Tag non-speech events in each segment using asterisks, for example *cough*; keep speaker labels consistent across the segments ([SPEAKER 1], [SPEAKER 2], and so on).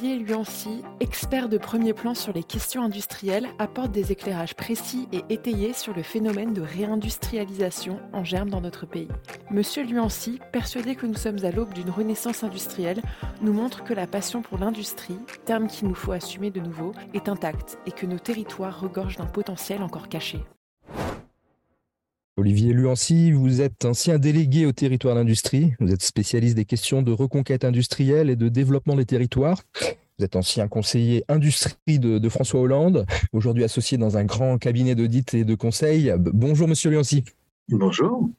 [SPEAKER 1] Olivier Luancy, expert de premier plan sur les questions industrielles, apporte des éclairages précis et étayés sur le phénomène de réindustrialisation en germe dans notre pays. Monsieur Luancy, persuadé que nous sommes à l'aube d'une renaissance industrielle, nous montre que la passion pour l'industrie, terme qu'il nous faut assumer de nouveau, est intacte et que nos territoires regorgent d'un potentiel encore caché.
[SPEAKER 2] Olivier Luancy, vous êtes ancien délégué au territoire d'industrie. Vous êtes spécialiste des questions de reconquête industrielle et de développement des territoires. Vous êtes ancien conseiller industrie de, François Hollande, aujourd'hui associé dans un grand cabinet d'audit et de conseil. Bonjour, monsieur Luancy.
[SPEAKER 3] Bonjour.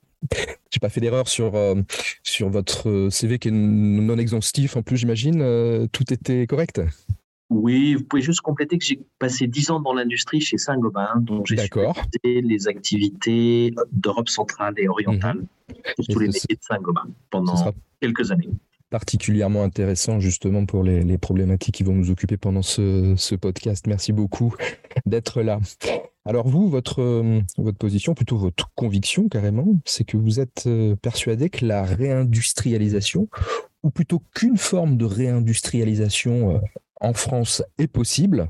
[SPEAKER 2] J'ai pas fait d'erreur sur, euh, sur votre CV qui est non exhaustif. En plus, j'imagine, euh, tout était correct?
[SPEAKER 3] Oui, vous pouvez juste compléter que j'ai passé dix ans dans l'industrie chez Saint-Gobain, dont j'ai supervisé les activités d'Europe centrale et orientale, mmh. tous les métiers de Saint-Gobain pendant quelques années.
[SPEAKER 2] Particulièrement intéressant justement pour les, problématiques qui vont nous occuper pendant ce, ce podcast. Merci beaucoup d'être là. Alors vous, votre, votre position, plutôt votre conviction carrément, c'est que vous êtes euh, persuadé que la réindustrialisation, ou plutôt qu'une forme de réindustrialisation euh, en France est possible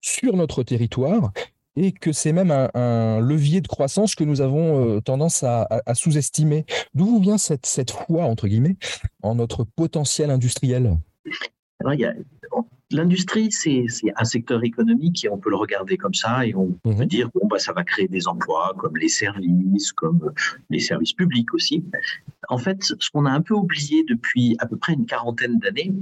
[SPEAKER 2] sur notre territoire et que c'est même un, levier de croissance que nous avons euh, tendance à, sous-estimer. D'où vous vient cette, cette foi, entre guillemets, en notre potentiel industriel?
[SPEAKER 3] L'industrie, c'est un secteur économique et on peut le regarder comme ça et on peut mhm. dire bon bah ça va créer des emplois comme les services, comme les services publics aussi. En fait, ce qu'on a un peu oublié depuis à peu près une quarantaine d'années,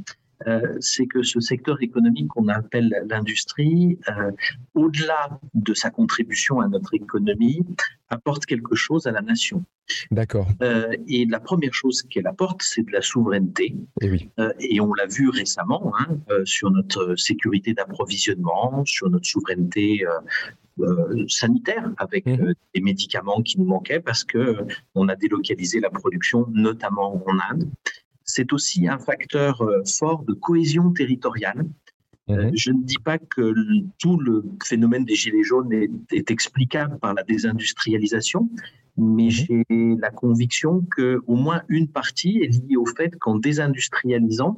[SPEAKER 3] euh, c'est que ce secteur économique qu'on appelle l'industrie, euh, au-delà de sa contribution à notre économie, apporte quelque chose à la nation.
[SPEAKER 2] D'accord.
[SPEAKER 3] Euh, et la première chose qu'elle apporte, c'est de la souveraineté.
[SPEAKER 2] Et, oui.
[SPEAKER 3] et on l'a vu récemment hein, sur notre sécurité d'approvisionnement, sur notre souveraineté sanitaire avec mhm. des médicaments qui nous manquaient parce que on a délocalisé la production, notamment en Inde c'est aussi un facteur euh, fort de cohésion territoriale. Euh, mhm. je ne dis pas que tout le phénomène des Gilets jaunes est, explicable par la désindustrialisation, mais mhm. j'ai la conviction qu'au moins une partie est liée au fait qu'en désindustrialisant,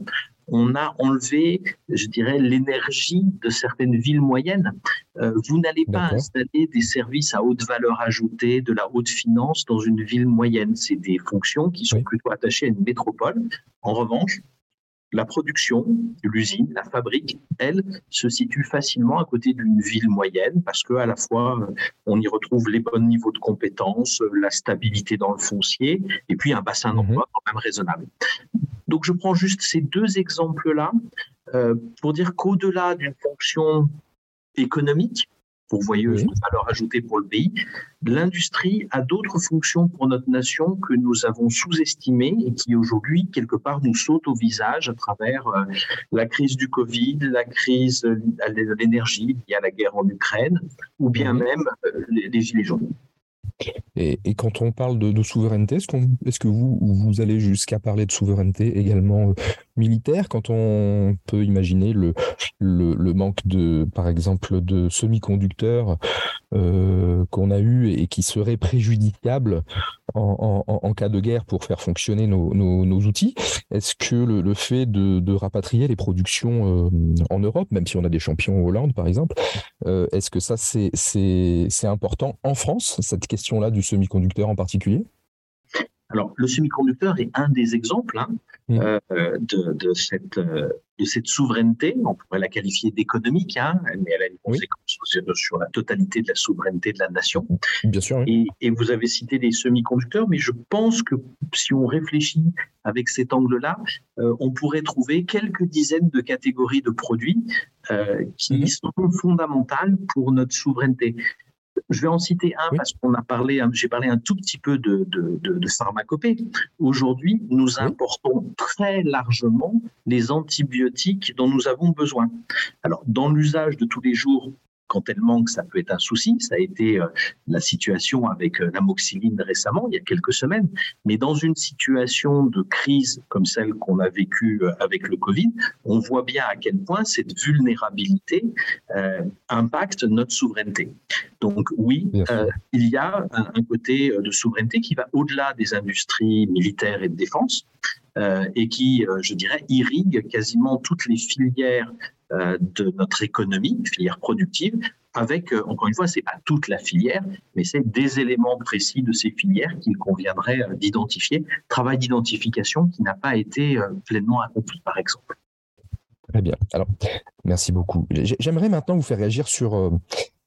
[SPEAKER 3] on a enlevé, je dirais, l'énergie de certaines villes moyennes. Euh, vous n'allez pas installer des services à haute valeur ajoutée, de la haute finance dans une ville moyenne. C'est des fonctions qui sont plutôt attachées à une métropole. En revanche, la production, l'usine, la fabrique, elle, se situe facilement à côté d'une ville moyenne parce qu'à la fois, on y retrouve les bons niveaux de compétences, la stabilité dans le foncier et puis un bassin mhm. d'emploi quand même raisonnable. Donc, je prends juste ces deux exemples-là euh, pour dire qu'au-delà d'une fonction économique, pourvoyeuse de valeur ajoutée pour le pays, l'industrie a d'autres fonctions pour notre nation que nous avons sous-estimées et qui aujourd'hui, quelque part, nous sautent au visage à travers euh, la crise du Covid, la crise de l'énergie liée à la guerre en Ukraine, ou bien même euh, les gilets jaunes.
[SPEAKER 2] Et, quand on parle de, souveraineté, est-ce, que vous, allez jusqu'à parler de souveraineté également euh, militaire? Quand on peut imaginer le, le, manque de, par exemple, de semi-conducteurs euh, qu'on a eu et qui seraient préjudiciables en, cas de guerre pour faire fonctionner nos, outils Est-ce que le, fait de, rapatrier les productions euh, en Europe, même si on a des champions en Hollande par exemple, est-ce que ça c'est important en France, cette question là du semi-conducteur en particulier?
[SPEAKER 3] Alors, le semi-conducteur est un des exemples hein, mmh. euh, de, cette, euh, de cette souveraineté. On pourrait la qualifier d'économique, hein, mais elle a une conséquence sur la totalité de la souveraineté de la nation.
[SPEAKER 2] Bien sûr.
[SPEAKER 3] Et, vous avez cité les semi-conducteurs, mais je pense que si on réfléchit avec cet angle-là, euh, on pourrait trouver quelques dizaines de catégories de produits qui mmh. sont fondamentales pour notre souveraineté. Je vais en citer un parce qu'on a parlé, j'ai parlé un tout petit peu de, de, pharmacopée. Aujourd'hui, nous importons très largement les antibiotiques dont nous avons besoin. Alors, dans l'usage de tous les jours, quand elle manque, ça peut être un souci. Ça a été euh, la situation avec euh, l'amoxyline récemment, il y a quelques semaines. Mais dans une situation de crise comme celle qu'on a vécue euh, avec le Covid, on voit bien à quel point cette vulnérabilité impacte notre souveraineté. Donc oui, il y a un, côté de souveraineté qui va au-delà des industries militaires et de défense. et qui, je dirais, irrigue quasiment toutes les filières de notre économie, filière productive, avec, encore une fois, c'est pas toute la filière, mais c'est des éléments précis de ces filières qu'il conviendrait d'identifier. Travail d'identification qui n'a pas été pleinement accompli, par exemple.
[SPEAKER 2] Très bien. Alors, merci beaucoup. J'aimerais maintenant vous faire réagir sur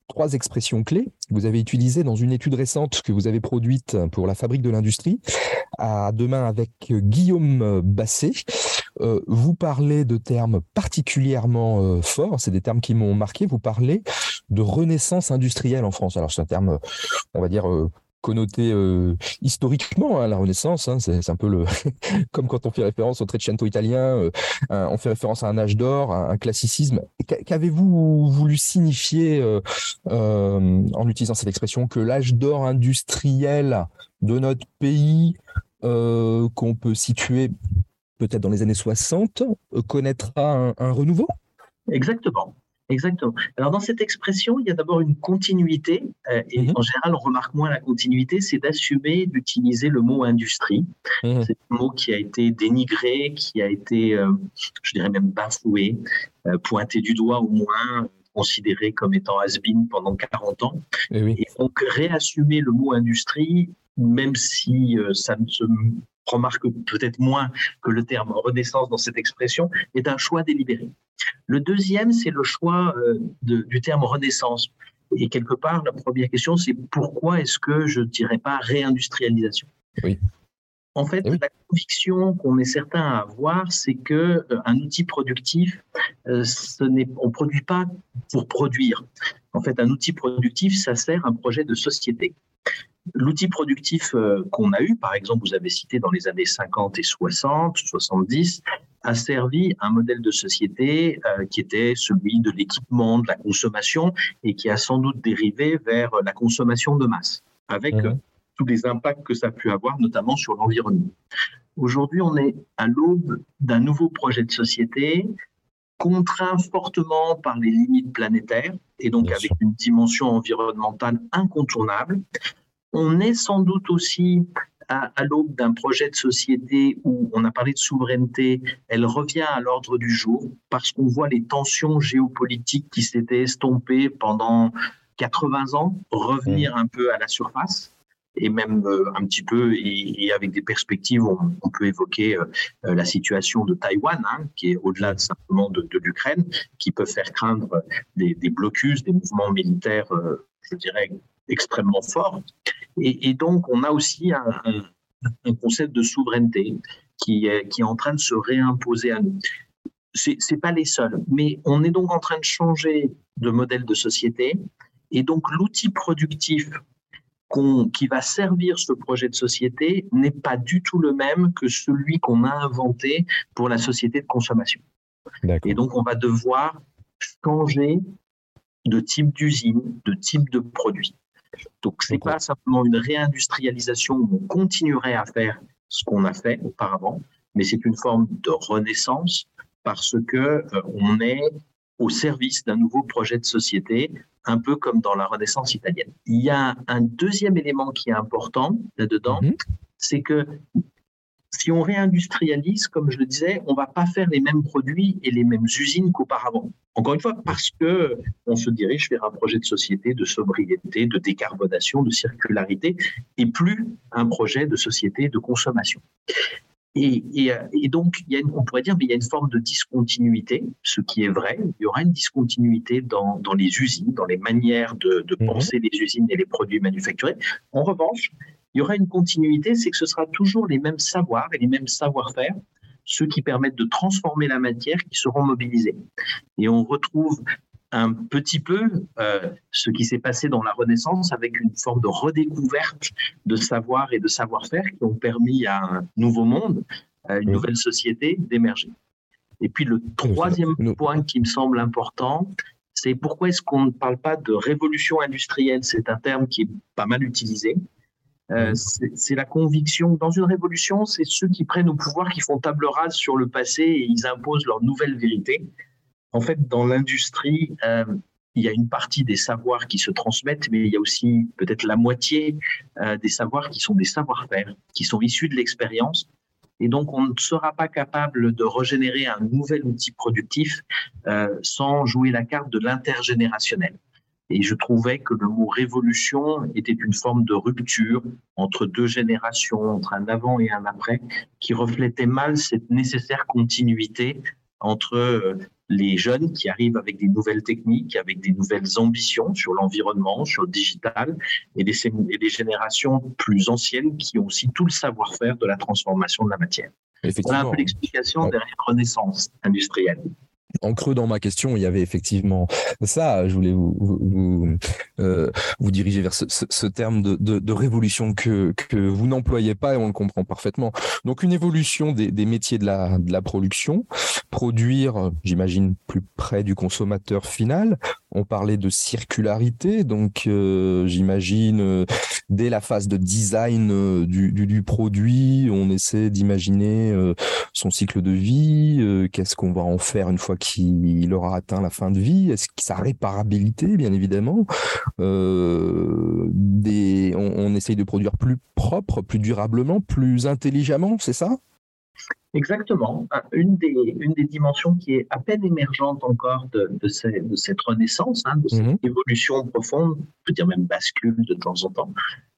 [SPEAKER 2] trois expressions clés que vous avez utilisées dans une étude récente que vous avez produite pour la Fabrique de l'Industrie, à demain avec Guillaume Basset. Euh, vous parlez de termes particulièrement euh, forts, c'est des termes qui m'ont marqué. Vous parlez de renaissance industrielle en France. Alors c'est un terme, on va dire, euh, connoté euh, historiquement, hein, la Renaissance. Hein, c'est un peu le *laughs* comme quand on fait référence au Trecento italien, euh, on fait référence à un âge d'or, un, classicisme. Qu'avez-vous voulu signifier euh, en utilisant cette expression que l'âge d'or industriel de notre pays, qu'on peut situer peut-être dans les années 60, connaîtra un renouveau?
[SPEAKER 3] Exactement. Exactement. Alors dans cette expression, il y a d'abord une continuité, euh, et mhm. en général on remarque moins la continuité, c'est d'assumer d'utiliser le mot industrie. Mhm. C'est un mot qui a été dénigré, qui a été, euh, je dirais même bafoué, euh, pointé du doigt au moins, considéré comme étant has-been pendant 40 ans. Et, eh et, donc réassumer le mot industrie, même si ça ne se remarque peut-être moins que le terme renaissance dans cette expression, est un choix délibéré. Le deuxième, c'est le choix euh, du terme renaissance. Et quelque part, la première question, c'est pourquoi est-ce que je ne dirais pas réindustrialisation? Oui. En fait, la conviction qu'on est certain à avoir, c'est que euh, un outil productif, euh, ce n'est, on produit pas pour produire. En fait, un outil productif, ça sert un projet de société. L'outil productif euh, qu'on a eu, par exemple, vous avez cité dans les années 50 et 60, 70, a servi un modèle de société euh, qui était celui de l'équipement, de la consommation, et qui a sans doute dérivé vers la consommation de masse, avec mhm. euh, tous les impacts que ça a pu avoir, notamment sur l'environnement. Aujourd'hui, on est à l'aube d'un nouveau projet de société contraint fortement par les limites planétaires et donc avec une dimension environnementale incontournable on est sans doute aussi à, l'aube d'un projet de société où on a parlé de souveraineté, elle revient à l'ordre du jour parce qu'on voit les tensions géopolitiques qui s'étaient estompées pendant 80 ans revenir mmh. un peu à la surface et même euh, un petit peu, et, avec des perspectives, on, peut évoquer euh, la situation de Taïwan, hein, qui est au-delà simplement de, l'Ukraine, qui peut faire craindre des, blocus, des mouvements militaires, euh, je dirais, extrêmement forts. Et, donc, on a aussi un, concept de souveraineté qui est, qui est en train de se réimposer à nous. Ce n'est pas les seuls, mais on est donc en train de changer de modèle de société. Et donc, l'outil productif qui va servir ce projet de société n'est pas du tout le même que celui qu'on a inventé pour la société de consommation. Et donc, on va devoir changer de type d'usine, de type de produit. Donc, ce n'est pas simplement une réindustrialisation où on continuerait à faire ce qu'on a fait auparavant, mais c'est une forme de renaissance parce que euh, on est au service d'un nouveau projet de société, un peu comme dans la Renaissance italienne. Il y a un deuxième élément qui est important là-dedans, mhm. c'est que si on réindustrialise, comme je le disais, on va pas faire les mêmes produits et les mêmes usines qu'auparavant. Encore une fois, parce que on se dirige vers un projet de société de sobriété, de décarbonation, de circularité, et plus un projet de société de consommation. Et, donc, il y a on pourrait dire, mais il y a une forme de discontinuité, ce qui est vrai. Il y aura une discontinuité dans, les usines, dans les manières de, de mhm. penser les usines et les produits manufacturés. En revanche, il y aura une continuité, c'est que ce sera toujours les mêmes savoirs et les mêmes savoir-faire, ceux qui permettent de transformer la matière, qui seront mobilisés. Et on retrouve un petit peu euh, ce qui s'est passé dans la Renaissance avec une forme de redécouverte de savoir et de savoir-faire qui ont permis à un nouveau monde, à une nouvelle société d'émerger. Et puis le troisième point qui me semble important, c'est pourquoi est-ce qu'on ne parle pas de révolution industrielle? C'est un terme qui est pas mal utilisé. Euh, c'est la conviction. Dans une révolution, c'est ceux qui prennent au pouvoir qui font table rase sur le passé et ils imposent leur nouvelle vérité. En fait, dans l'industrie, euh, il y a une partie des savoirs qui se transmettent, mais il y a aussi peut-être la moitié euh, des savoirs qui sont des savoir-faire, qui sont issus de l'expérience. Et donc, on ne sera pas capable de régénérer un nouvel outil productif sans jouer la carte de l'intergénérationnel. Et je trouvais que le mot révolution était une forme de rupture entre deux générations, entre un avant et un après, qui reflétait mal cette nécessaire continuité entre euh, les jeunes qui arrivent avec des nouvelles techniques, avec des nouvelles ambitions sur l'environnement, sur le digital, et des, et des, générations plus anciennes qui ont aussi tout le savoir-faire de la transformation de la matière. Voilà un peu l'explication derrière Renaissance industrielle
[SPEAKER 2] en creux dans ma question, il y avait effectivement ça. Je voulais vous, vous, euh, vous diriger vers ce, ce, terme de, de, de, révolution que, que vous n'employez pas et on le comprend parfaitement. Donc une évolution des, des métiers de la, de la production, produire, j'imagine, plus près du consommateur final. On parlait de circularité, donc euh, j'imagine euh, dès la phase de design euh, du, du, du, produit, on essaie d'imaginer son cycle de vie, qu'est-ce qu'on va en faire une fois qu'il aura atteint la fin de vie Est-ce que sa réparabilité, bien évidemment on, on, essaye de produire plus propre, plus durablement, plus intelligemment, c'est ça?
[SPEAKER 3] Exactement. Une des, une des dimensions qui est à peine émergente encore de, de, ces, de cette renaissance, hein, de cette mmh. évolution profonde, on peut dire même bascule de temps en temps,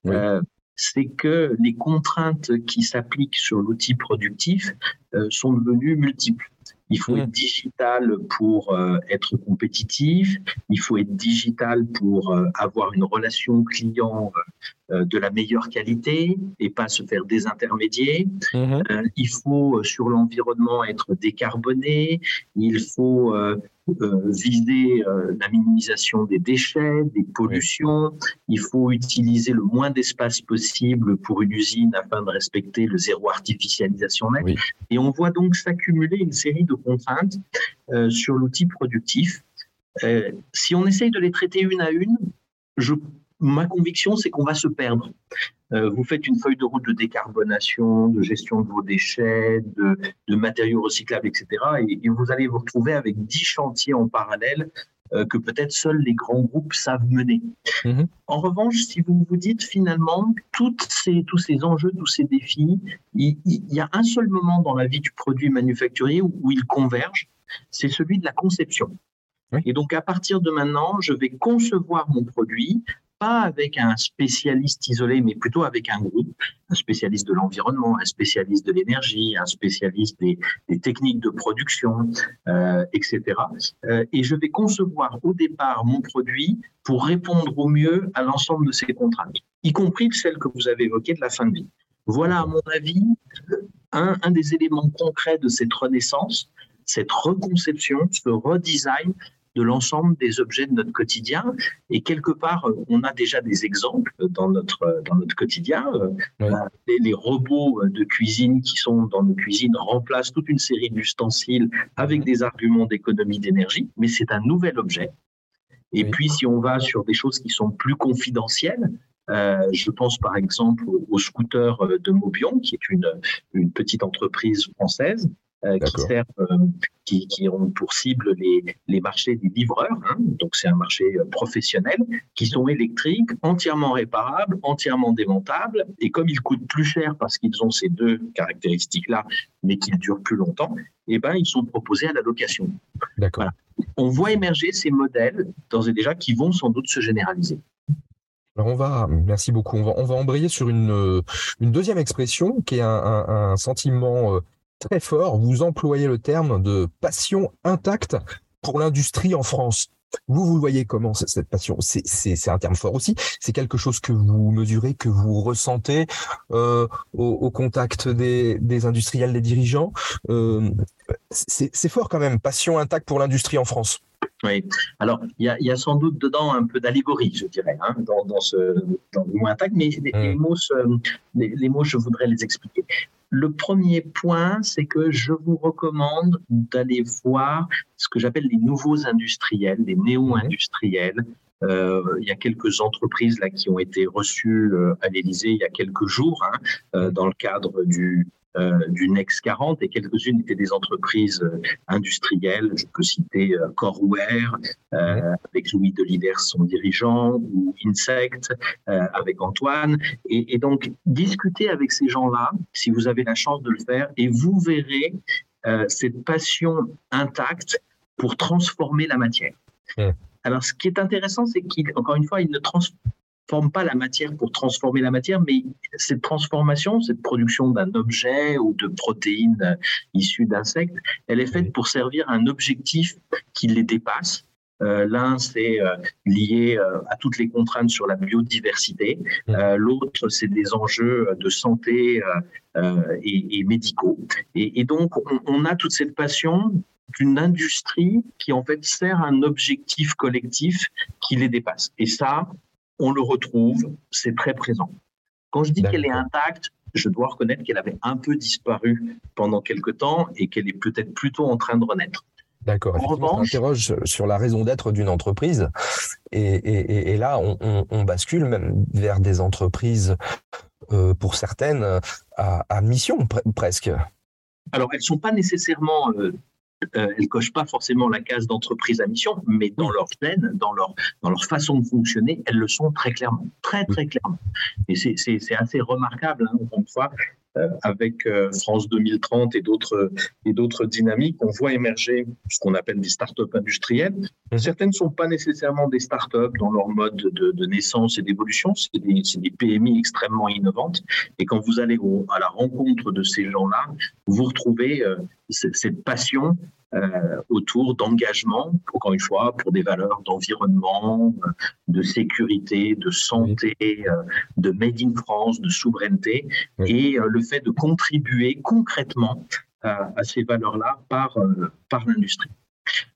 [SPEAKER 3] oui. euh, c'est que les contraintes qui s'appliquent sur l'outil productif euh, sont devenues multiples. Il faut être digital pour euh, être compétitif. Il faut être digital pour euh, avoir une relation client euh, de la meilleure qualité et pas se faire désintermédier. Mmh. il faut sur l'environnement être décarboné. Il faut viser la minimisation des déchets, des pollutions. Il faut utiliser le moins d'espace possible pour une usine afin de respecter le zéro artificialisation net. Oui. Et on voit donc s'accumuler une série de contraintes euh, sur l'outil productif. Euh, si on essaye de les traiter une à une, je, ma conviction, c'est qu'on va se perdre. Euh, vous faites une feuille de route de décarbonation, de gestion de vos déchets, de, de matériaux recyclables, etc. Et, et, vous allez vous retrouver avec dix chantiers en parallèle euh, que peut-être seuls les grands groupes savent mener. Mmh. En revanche, si vous vous dites finalement, toutes ces, tous ces enjeux, tous ces défis, il, il, y a un seul moment dans la vie du produit manufacturier où, où ils convergent, c'est celui de la conception. Et donc, à partir de maintenant, je vais concevoir mon produit pas avec un spécialiste isolé, mais plutôt avec un groupe, un spécialiste de l'environnement, un spécialiste de l'énergie, un spécialiste des, techniques de production, euh, etc. Euh, et je vais concevoir au départ mon produit pour répondre au mieux à l'ensemble de ces contraintes, y compris celles que vous avez évoquées de la fin de vie. Voilà, à mon avis, un des éléments concrets de cette renaissance, cette reconception, ce redesign de l'ensemble des objets de notre quotidien. Et quelque part, on a déjà des exemples dans notre, dans notre quotidien. Oui. Les, les, robots de cuisine qui sont dans nos cuisines remplacent toute une série d'ustensiles avec des arguments d'économie d'énergie, mais c'est un nouvel objet. Et oui. puis, si on va sur des choses qui sont plus confidentielles, euh, je pense par exemple au, au, scooter de Mobion, qui est une, une petite entreprise française euh, qui euh, qui, qui, ont pour cible les, les marchés des livreurs. Hein, donc c'est un marché euh, professionnel qui sont électriques, entièrement réparables, entièrement démontables. Et comme ils coûtent plus cher parce qu'ils ont ces deux caractéristiques-là, mais qu'ils durent plus longtemps, eh ben ils sont proposés à la location.
[SPEAKER 2] D'accord. Voilà.
[SPEAKER 3] On voit émerger ces modèles d'ores et déjà qui vont sans doute se généraliser.
[SPEAKER 2] Alors on va, merci beaucoup. On va, on va embrayer sur une, une deuxième expression qui est un, un, un sentiment très fort, vous employez le terme de passion intacte pour l'industrie en France. Vous, vous le voyez comment, cette passion? C'est un terme fort aussi. C'est quelque chose que vous mesurez, que vous ressentez euh, au, au, contact des, des, industriels, des dirigeants. Euh, c'est fort quand même, passion intacte pour l'industrie en France.
[SPEAKER 3] Oui, alors il y a, y a, sans doute dedans un peu d'allégorie, je dirais, hein, dans, dans, ce, dans le mot intact, mais les, mmh. les, mots, les, les mots, je voudrais les expliquer. Le premier point, c'est que je vous recommande d'aller voir ce que j'appelle les nouveaux industriels, les néo-industriels, il y a quelques entreprises là qui ont été reçues à l'Élysée il y a quelques jours hein, dans le cadre du euh, du Next 40 et quelques-unes étaient des entreprises euh, industrielles. Je peux citer euh, Coreware avec Louis Deliders, son dirigeant, ou Insect avec Antoine. Et, et, donc, discutez avec ces gens-là, si vous avez la chance de le faire, et vous verrez cette passion intacte pour transformer la matière. Alors, ce qui est intéressant, c'est qu'encore une fois, ils ne transforment pas la matière pour transformer la matière, mais cette transformation, cette production d'un objet ou de protéines issues d'insectes, elle est faite pour servir un objectif qui les dépasse. Euh, l'un, c'est euh, lié euh, à toutes les contraintes sur la biodiversité. L'autre, c'est des enjeux de santé et, médicaux. Et, donc, on, on, a toute cette passion d'une industrie qui, en fait, sert un objectif collectif qui les dépasse. Et ça, on le retrouve, c'est très présent. Quand je dis qu'elle est intacte, je dois reconnaître qu'elle avait un peu disparu pendant quelque temps et qu'elle est peut-être plutôt en train de renaître.
[SPEAKER 2] D'accord. On interroge sur la raison d'être d'une entreprise. Et, là, on, bascule même vers des entreprises, euh, pour certaines, à, mission presque.
[SPEAKER 3] Alors, elles ne sont pas nécessairement euh, euh, elles cochent pas forcément la case d'entreprise à mission, mais dans leur gène, dans leur, dans leur façon de fonctionner, elles le sont très clairement, très très clairement. Et c'est assez remarquable, hein, encore une fois, avec euh, France 2030 et d'autres et d'autres dynamiques, on voit émerger ce qu'on appelle des startups industrielles. Mmh. Certaines ne sont pas nécessairement des startups dans leur mode de, naissance et d'évolution, c'est des, des, PMI extrêmement innovantes. Et quand vous allez à la rencontre de ces gens-là, vous retrouvez cette passion euh, autour d'engagement, encore une fois, pour des valeurs d'environnement, de sécurité, de santé, euh, de Made in France, de souveraineté, et euh, le fait de contribuer concrètement à ces valeurs-là par, par l'industrie.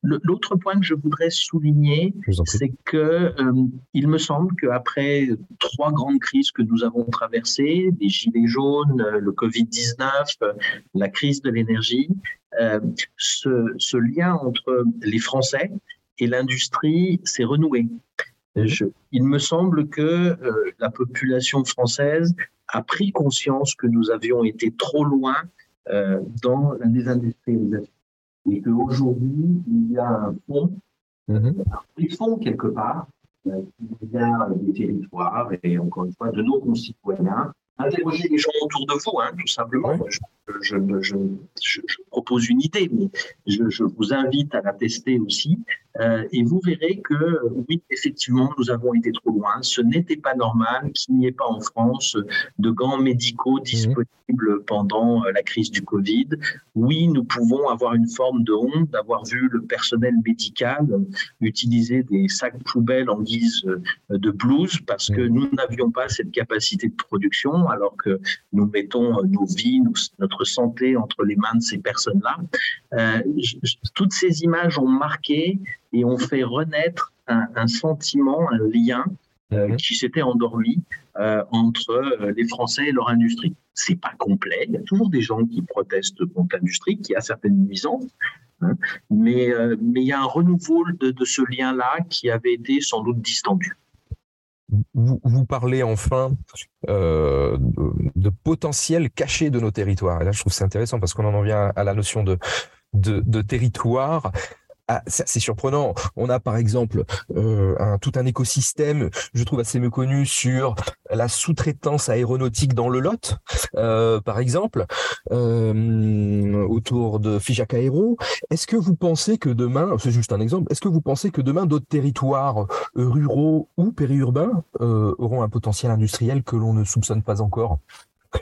[SPEAKER 3] L'autre point que je voudrais souligner, c'est que euh, il me semble qu'après trois grandes crises que nous avons traversées, les gilets jaunes, le Covid-19, la crise de l'énergie, euh, ce, lien entre les Français et l'industrie s'est renoué. Il me semble que euh, la population française a pris conscience que nous avions été trop loin dans la désindustrialisation et qu'aujourd'hui, il y a un fonds, mm un fonds quelque part, euh, qui vient des territoires et encore une fois de nos concitoyens. Interrogez les gens autour de vous, hein, tout simplement. Je, je, propose une idée, mais je, vous invite à la tester aussi. Euh, et vous verrez que oui, effectivement, nous avons été trop loin. Ce n'était pas normal qu'il n'y ait pas en France de gants médicaux mhm. disponibles pendant euh, la crise du Covid. Oui, nous pouvons avoir une forme de honte d'avoir vu le personnel médical utiliser des sacs poubelles en guise euh, de blouse parce que mhm. nous n'avions pas cette capacité de production alors que nous mettons nos vies, notre santé entre les mains de ces personnes-là. toutes ces images ont marqué et on fait renaître un, sentiment, un lien euh, mhm. qui s'était endormi euh, entre euh, les Français et leur industrie. C'est pas complet. Il y a toujours des gens qui protestent contre l'industrie, qui a certaines nuisances. Hein. mais, mais il y a un renouveau de, ce lien-là qui avait été sans doute distendu.
[SPEAKER 2] Vous, parlez enfin de, potentiel caché de nos territoires. Et là, je trouve c'est intéressant parce qu'on en vient à la notion de, de, de territoire. Ah, c'est surprenant. On a par exemple euh, tout un écosystème, je trouve assez méconnu sur la sous-traitance aéronautique dans le Lot, euh, par exemple, euh, autour de Figeac Aero. Est-ce que vous pensez que demain, c'est juste un exemple, est-ce que vous pensez que demain d'autres territoires ruraux ou périurbains auront un potentiel industriel que l'on ne soupçonne pas encore?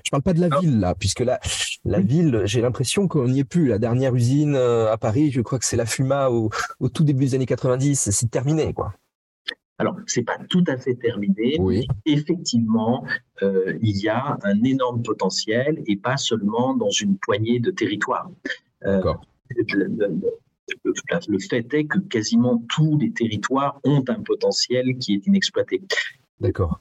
[SPEAKER 2] Je parle pas de la ville là, puisque la, la ville, j'ai l'impression qu'on n'y est plus. La dernière usine euh, à Paris, je crois que c'est la Fuma au, au, tout début des années 90. C'est terminé, quoi.
[SPEAKER 3] Alors, c'est pas tout à fait terminé. Oui. Effectivement, euh, il y a un énorme potentiel et pas seulement dans une poignée de territoires. Euh, le, le, le, fait est que quasiment tous les territoires ont un potentiel qui est inexploité.
[SPEAKER 2] D'accord.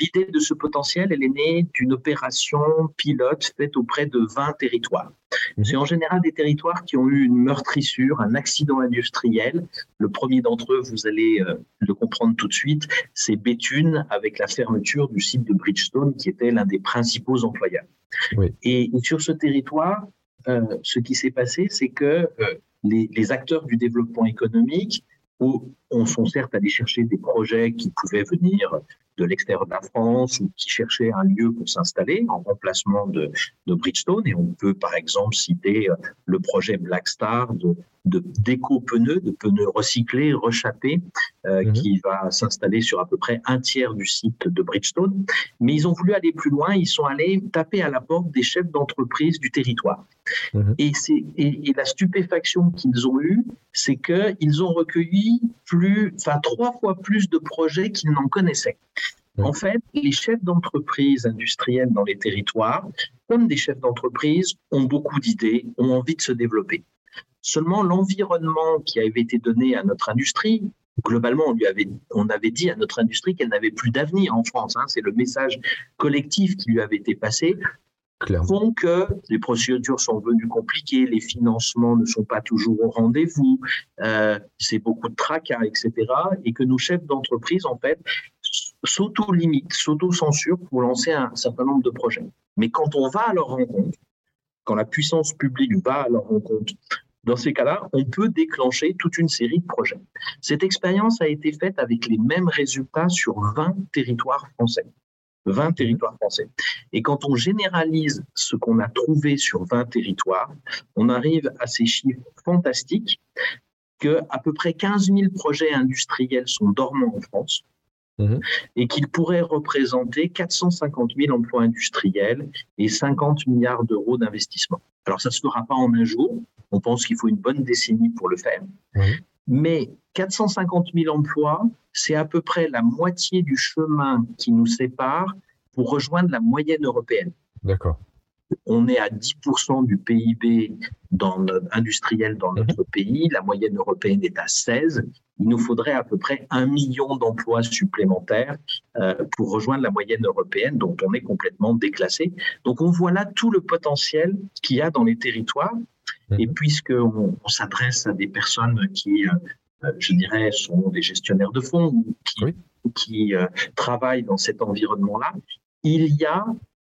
[SPEAKER 3] L'idée de ce potentiel, elle est née d'une opération pilote faite auprès de 20 territoires. Mhm. C'est en général des territoires qui ont eu une meurtrissure, un accident industriel. Le premier d'entre eux, vous allez euh, le comprendre tout de suite, c'est Béthune avec la fermeture du site de Bridgestone qui était l'un des principaux employeurs. Et, sur ce territoire, euh, ce qui s'est passé, c'est que euh, les, les, acteurs du développement économique on sont certes allés chercher des projets qui pouvaient venir de l'extérieur de la France ou qui cherchaient un lieu pour s'installer en remplacement de, Bridgestone. Et on peut par exemple citer euh, le projet Black Star de, d'éco-pneus, de pneus recyclés, rechappés, euh, mhm. qui va s'installer sur à peu près un tiers du site de Bridgestone. Mais ils ont voulu aller plus loin, ils sont allés taper à la porte des chefs d'entreprise du territoire. Mhm. Et, et, la stupéfaction qu'ils ont eue, c'est qu'ils ont recueilli plus, enfin trois fois plus de projets qu'ils n'en connaissaient. En fait, les chefs d'entreprise industriels dans les territoires, comme des chefs d'entreprise, ont beaucoup d'idées, ont envie de se développer. Seulement, l'environnement qui avait été donné à notre industrie, globalement, on, lui avait, on avait dit à notre industrie qu'elle n'avait plus d'avenir en France. Hein, c'est le message collectif qui lui avait été passé font que les procédures sont devenues compliquées, les financements ne sont pas toujours au rendez-vous, euh, c'est beaucoup de tracas, etc. Et que nos chefs d'entreprise, en fait, s'auto-limitent, s'auto-censurent pour lancer un certain nombre de projets. Mais quand on va à leur rencontre, quand la puissance publique va à leur rencontre, dans ces cas-là, on peut déclencher toute une série de projets. Cette expérience a été faite avec les mêmes résultats sur 20 territoires français. 20 territoires français. Et quand on généralise ce qu'on a trouvé sur 20 territoires, on arrive à ces chiffres fantastiques que à peu près 15 000 projets industriels sont dormants en France mhm. et qu'ils pourraient représenter 450 000 emplois industriels et 50 milliards d'euros d'investissement. Alors ça ne se fera pas en un jour, on pense qu'il faut une bonne décennie pour le faire, mais 450 000 emplois, c'est à peu près la moitié du chemin qui nous sépare pour rejoindre la moyenne européenne.
[SPEAKER 2] D'accord.
[SPEAKER 3] On est à 10% du PIB dans industriel dans notre mhm. pays, la moyenne européenne est à 16. Il nous faudrait à peu près un million d'emplois supplémentaires euh, pour rejoindre la moyenne européenne, dont on est complètement déclassé. Donc on voit là tout le potentiel qu'il y a dans les territoires. Et mhm. puisqu'on on, s'adresse à des personnes qui euh, euh, je dirais, sont des gestionnaires de fonds qui, qui euh, travaillent dans cet environnement-là, il y a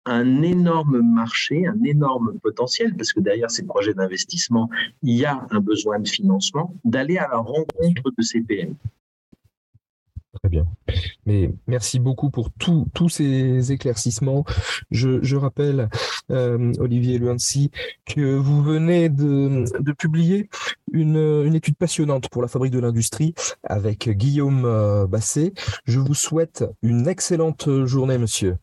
[SPEAKER 3] un énorme marché, un énorme potentiel, parce que derrière ces projets d'investissement, il y a un besoin de financement, d'aller à la rencontre de ces PME.
[SPEAKER 2] Très bien. Mais merci beaucoup pour tous ces éclaircissements. Je, rappelle, euh, Olivier Luancy, que vous venez de, publier une, étude passionnante pour la fabrique de l'industrie avec Guillaume euh, Basset. Je vous souhaite une excellente journée, monsieur.